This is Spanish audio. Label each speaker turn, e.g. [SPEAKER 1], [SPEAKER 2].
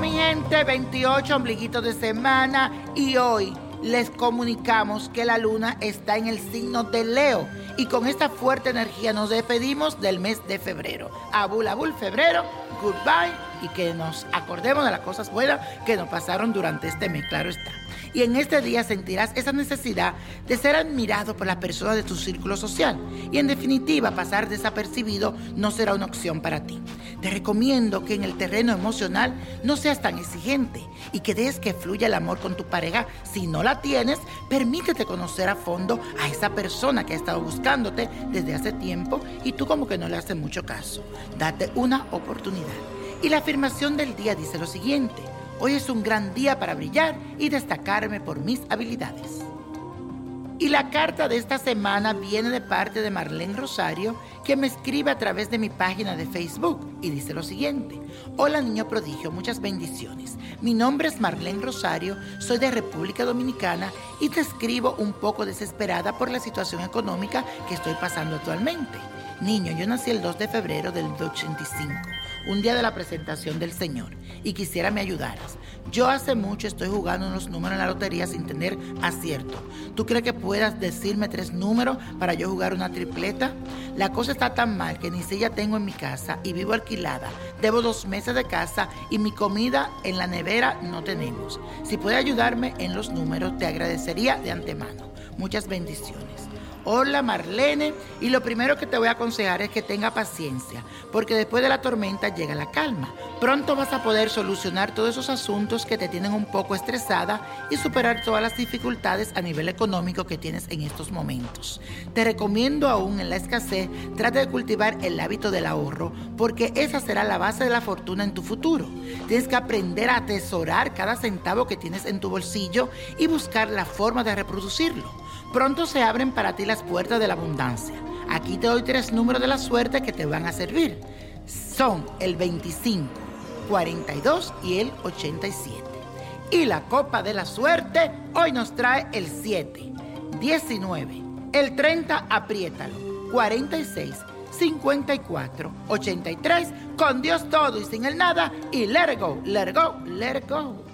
[SPEAKER 1] mi gente, 28 ombliguitos de semana y hoy les comunicamos que la luna está en el signo de Leo y con esta fuerte energía nos despedimos del mes de febrero. Abul abul febrero, goodbye y que nos acordemos de las cosas buenas que nos pasaron durante este mes, claro está. Y en este día sentirás esa necesidad de ser admirado por las personas de tu círculo social. Y en definitiva, pasar desapercibido no será una opción para ti. Te recomiendo que en el terreno emocional no seas tan exigente y que dejes que fluya el amor con tu pareja. Si no la tienes, permítete conocer a fondo a esa persona que ha estado buscándote desde hace tiempo y tú como que no le haces mucho caso. Date una oportunidad. Y la afirmación del día dice lo siguiente. Hoy es un gran día para brillar y destacarme por mis habilidades. Y la carta de esta semana viene de parte de Marlene Rosario, que me escribe a través de mi página de Facebook y dice lo siguiente. Hola niño prodigio, muchas bendiciones. Mi nombre es Marlene Rosario, soy de República Dominicana y te escribo un poco desesperada por la situación económica que estoy pasando actualmente. Niño, yo nací el 2 de febrero del 85, un día de la presentación del Señor, y quisiera me ayudaras. Yo hace mucho estoy jugando unos números en la lotería sin tener acierto. ¿Tú crees que puedas decirme tres números para yo jugar una tripleta? La cosa está tan mal que ni silla tengo en mi casa y vivo alquilada. Debo dos meses de casa y mi comida en la nevera no tenemos. Si puedes ayudarme en los números, te agradecería de antemano. Muchas bendiciones. Hola Marlene, y lo primero que te voy a aconsejar es que tenga paciencia, porque después de la tormenta llega la calma. Pronto vas a poder solucionar todos esos asuntos que te tienen un poco estresada y superar todas las dificultades a nivel económico que tienes en estos momentos. Te recomiendo aún en la escasez, trata de cultivar el hábito del ahorro, porque esa será la base de la fortuna en tu futuro. Tienes que aprender a atesorar cada centavo que tienes en tu bolsillo y buscar la forma de reproducirlo. Pronto se abren para ti las puertas de la abundancia. Aquí te doy tres números de la suerte que te van a servir. Son el 25, 42 y el 87. Y la copa de la suerte hoy nos trae el 7, 19, el 30, apriétalo, 46, 54, 83, con Dios todo y sin el nada, y let it go, let it go, let it go.